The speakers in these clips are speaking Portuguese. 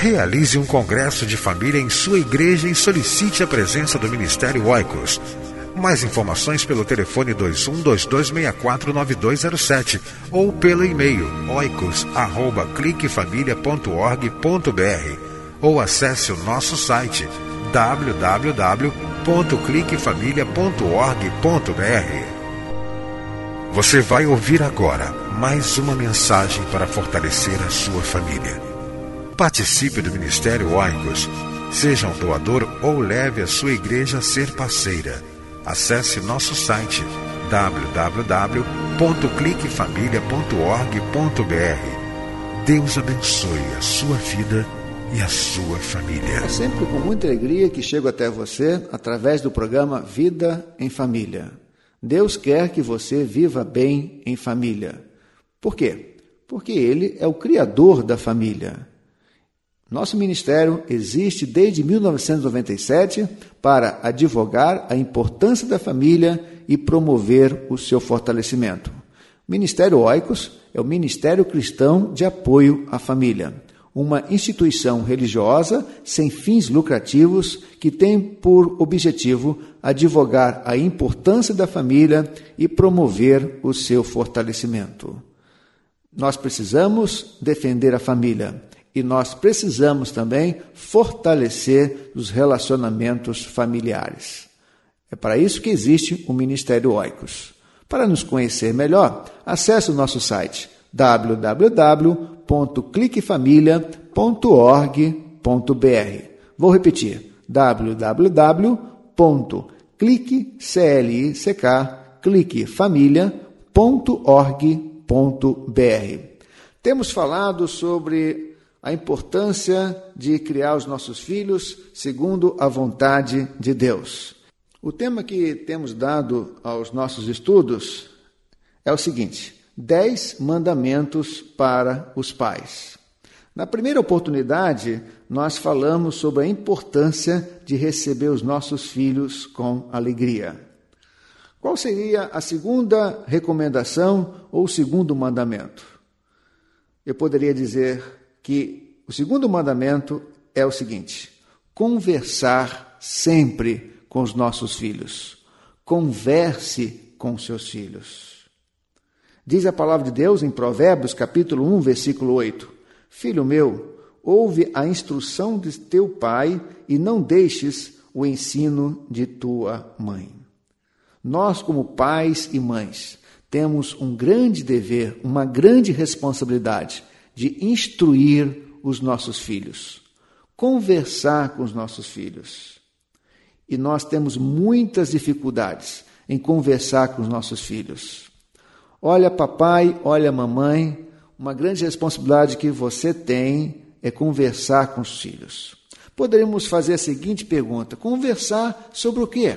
Realize um congresso de família em sua igreja e solicite a presença do Ministério Oicos. Mais informações pelo telefone 2122649207 ou pelo e-mail oicos@cliquefamilia.org.br ou acesse o nosso site www.cliquefamilia.org.br. Você vai ouvir agora mais uma mensagem para fortalecer a sua família. Participe do Ministério Oicos. Seja um doador ou leve a sua igreja a ser parceira. Acesse nosso site www.cliquefamilia.org.br. Deus abençoe a sua vida e a sua família. É sempre com muita alegria que chego até você através do programa Vida em Família. Deus quer que você viva bem em família. Por quê? Porque Ele é o Criador da família. Nosso ministério existe desde 1997 para advogar a importância da família e promover o seu fortalecimento. O Ministério Oicos é o Ministério Cristão de Apoio à Família, uma instituição religiosa sem fins lucrativos que tem por objetivo advogar a importância da família e promover o seu fortalecimento. Nós precisamos defender a família e nós precisamos também fortalecer os relacionamentos familiares. É para isso que existe o Ministério Oicos. Para nos conhecer melhor, acesse o nosso site www.cliquefamilia.org.br. Vou repetir: www.cliquefamilia.org.br. Temos falado sobre a importância de criar os nossos filhos segundo a vontade de Deus. O tema que temos dado aos nossos estudos é o seguinte: Dez mandamentos para os pais. Na primeira oportunidade, nós falamos sobre a importância de receber os nossos filhos com alegria. Qual seria a segunda recomendação ou segundo mandamento? Eu poderia dizer que o segundo mandamento é o seguinte: conversar sempre com os nossos filhos. Converse com seus filhos. Diz a palavra de Deus em Provérbios, capítulo 1, versículo 8: Filho meu, ouve a instrução de teu pai e não deixes o ensino de tua mãe. Nós, como pais e mães, temos um grande dever, uma grande responsabilidade de instruir os nossos filhos, conversar com os nossos filhos. E nós temos muitas dificuldades em conversar com os nossos filhos. Olha, papai, olha, mamãe, uma grande responsabilidade que você tem é conversar com os filhos. Poderíamos fazer a seguinte pergunta: conversar sobre o quê?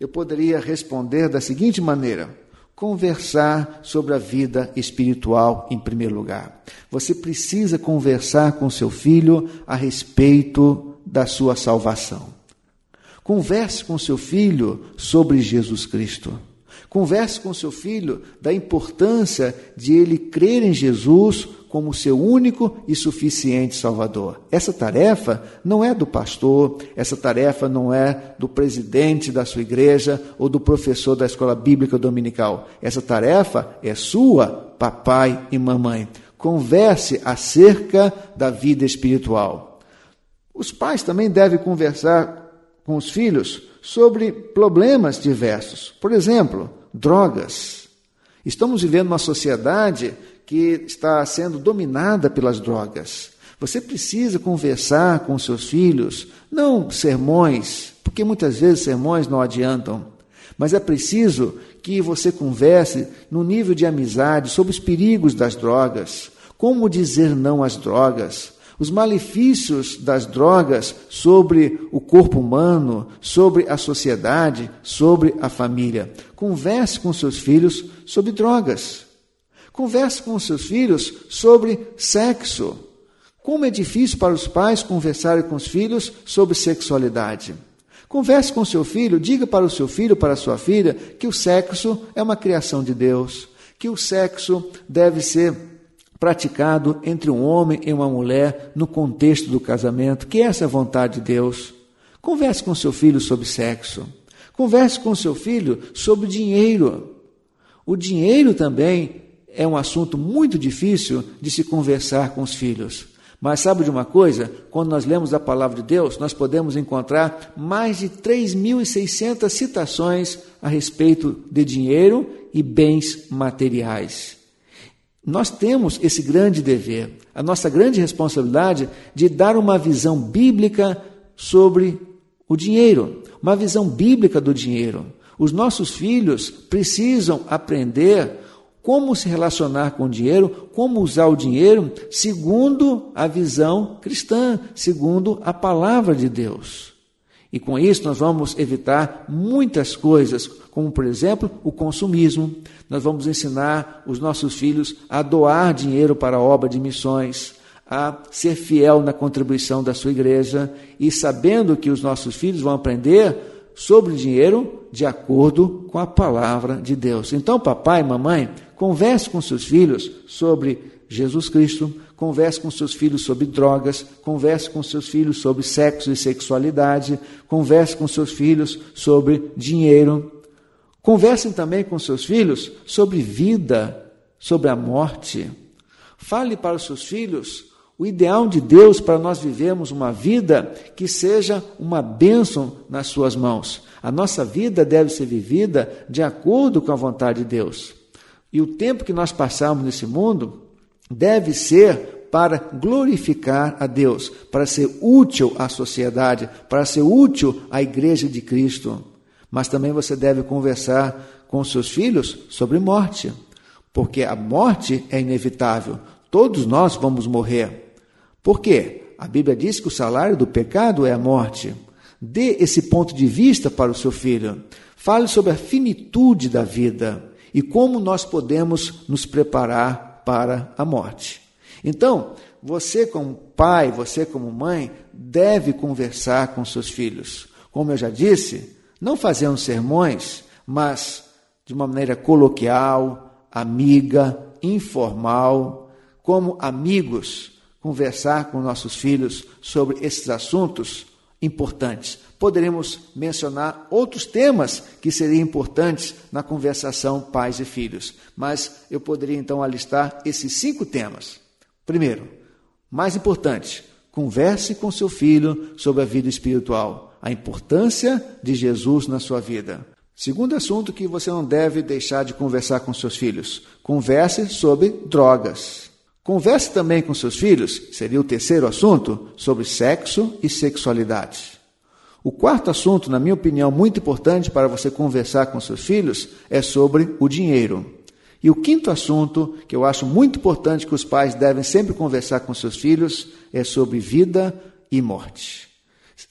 Eu poderia responder da seguinte maneira: conversar sobre a vida espiritual em primeiro lugar. Você precisa conversar com seu filho a respeito da sua salvação. Converse com seu filho sobre Jesus Cristo. Converse com seu filho da importância de ele crer em Jesus como seu único e suficiente Salvador. Essa tarefa não é do pastor, essa tarefa não é do presidente da sua igreja ou do professor da escola bíblica dominical. Essa tarefa é sua, papai e mamãe. Converse acerca da vida espiritual. Os pais também devem conversar com os filhos sobre problemas diversos. Por exemplo, drogas Estamos vivendo uma sociedade que está sendo dominada pelas drogas. Você precisa conversar com seus filhos, não sermões, porque muitas vezes sermões não adiantam, mas é preciso que você converse no nível de amizade sobre os perigos das drogas, como dizer não às drogas, os malefícios das drogas sobre o corpo humano, sobre a sociedade, sobre a família. Converse com seus filhos sobre drogas. Converse com seus filhos sobre sexo. Como é difícil para os pais conversarem com os filhos sobre sexualidade. Converse com seu filho, diga para o seu filho, para a sua filha, que o sexo é uma criação de Deus, que o sexo deve ser praticado entre um homem e uma mulher no contexto do casamento, que essa é a vontade de Deus. Converse com seu filho sobre sexo. Converse com seu filho sobre dinheiro. O dinheiro também é um assunto muito difícil de se conversar com os filhos. Mas sabe de uma coisa? Quando nós lemos a palavra de Deus, nós podemos encontrar mais de 3.600 citações a respeito de dinheiro e bens materiais. Nós temos esse grande dever, a nossa grande responsabilidade de dar uma visão bíblica sobre o dinheiro, uma visão bíblica do dinheiro. Os nossos filhos precisam aprender como se relacionar com o dinheiro, como usar o dinheiro segundo a visão cristã, segundo a palavra de Deus. E com isso nós vamos evitar muitas coisas, como por exemplo o consumismo. Nós vamos ensinar os nossos filhos a doar dinheiro para a obra de missões, a ser fiel na contribuição da sua igreja e sabendo que os nossos filhos vão aprender sobre dinheiro de acordo com a palavra de Deus. Então, papai e mamãe, converse com seus filhos sobre Jesus Cristo, converse com seus filhos sobre drogas, converse com seus filhos sobre sexo e sexualidade, converse com seus filhos sobre dinheiro. Conversem também com seus filhos sobre vida, sobre a morte. Fale para os seus filhos o ideal de Deus para nós vivermos uma vida que seja uma bênção nas suas mãos. A nossa vida deve ser vivida de acordo com a vontade de Deus. E o tempo que nós passamos nesse mundo deve ser para glorificar a Deus, para ser útil à sociedade, para ser útil à igreja de Cristo. Mas também você deve conversar com seus filhos sobre morte, porque a morte é inevitável. Todos nós vamos morrer. Por quê? A Bíblia diz que o salário do pecado é a morte. Dê esse ponto de vista para o seu filho. Fale sobre a finitude da vida e como nós podemos nos preparar para a morte. Então, você como pai, você como mãe, deve conversar com seus filhos. Como eu já disse, não fazendo sermões, mas de uma maneira coloquial, amiga, informal, como amigos, conversar com nossos filhos sobre esses assuntos importantes. Poderemos mencionar outros temas que seriam importantes na conversação pais e filhos, mas eu poderia então alistar esses cinco temas. Primeiro, mais importante, converse com seu filho sobre a vida espiritual, a importância de Jesus na sua vida. Segundo assunto que você não deve deixar de conversar com seus filhos: converse sobre drogas. Converse também com seus filhos, seria o terceiro assunto, sobre sexo e sexualidade. O quarto assunto, na minha opinião, muito importante para você conversar com seus filhos é sobre o dinheiro. E o quinto assunto, que eu acho muito importante que os pais devem sempre conversar com seus filhos, é sobre vida e morte.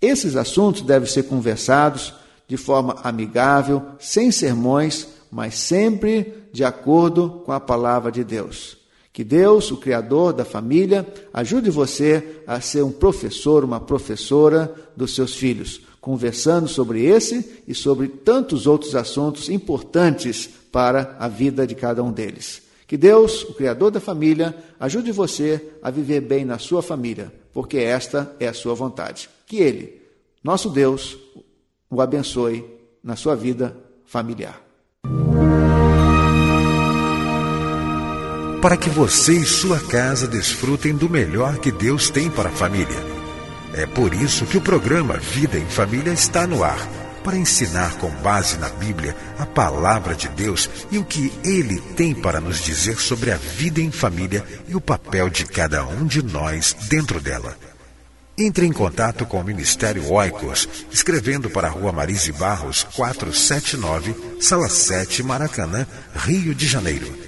Esses assuntos devem ser conversados de forma amigável, sem sermões, mas sempre de acordo com a palavra de Deus. Que Deus, o Criador da família, ajude você a ser um professor, uma professora dos seus filhos, conversando sobre esse e sobre tantos outros assuntos importantes para a vida de cada um deles. Que Deus, o Criador da família, ajude você a viver bem na sua família, porque esta é a sua vontade. Que Ele, nosso Deus, o abençoe na sua vida familiar. Para que você e sua casa desfrutem do melhor que Deus tem para a família. É por isso que o programa Vida em Família está no ar para ensinar com base na Bíblia a palavra de Deus e o que ele tem para nos dizer sobre a vida em família e o papel de cada um de nós dentro dela. Entre em contato com o Ministério Oicos, escrevendo para a Rua Marise Barros, 479, Sala 7, Maracanã, Rio de Janeiro.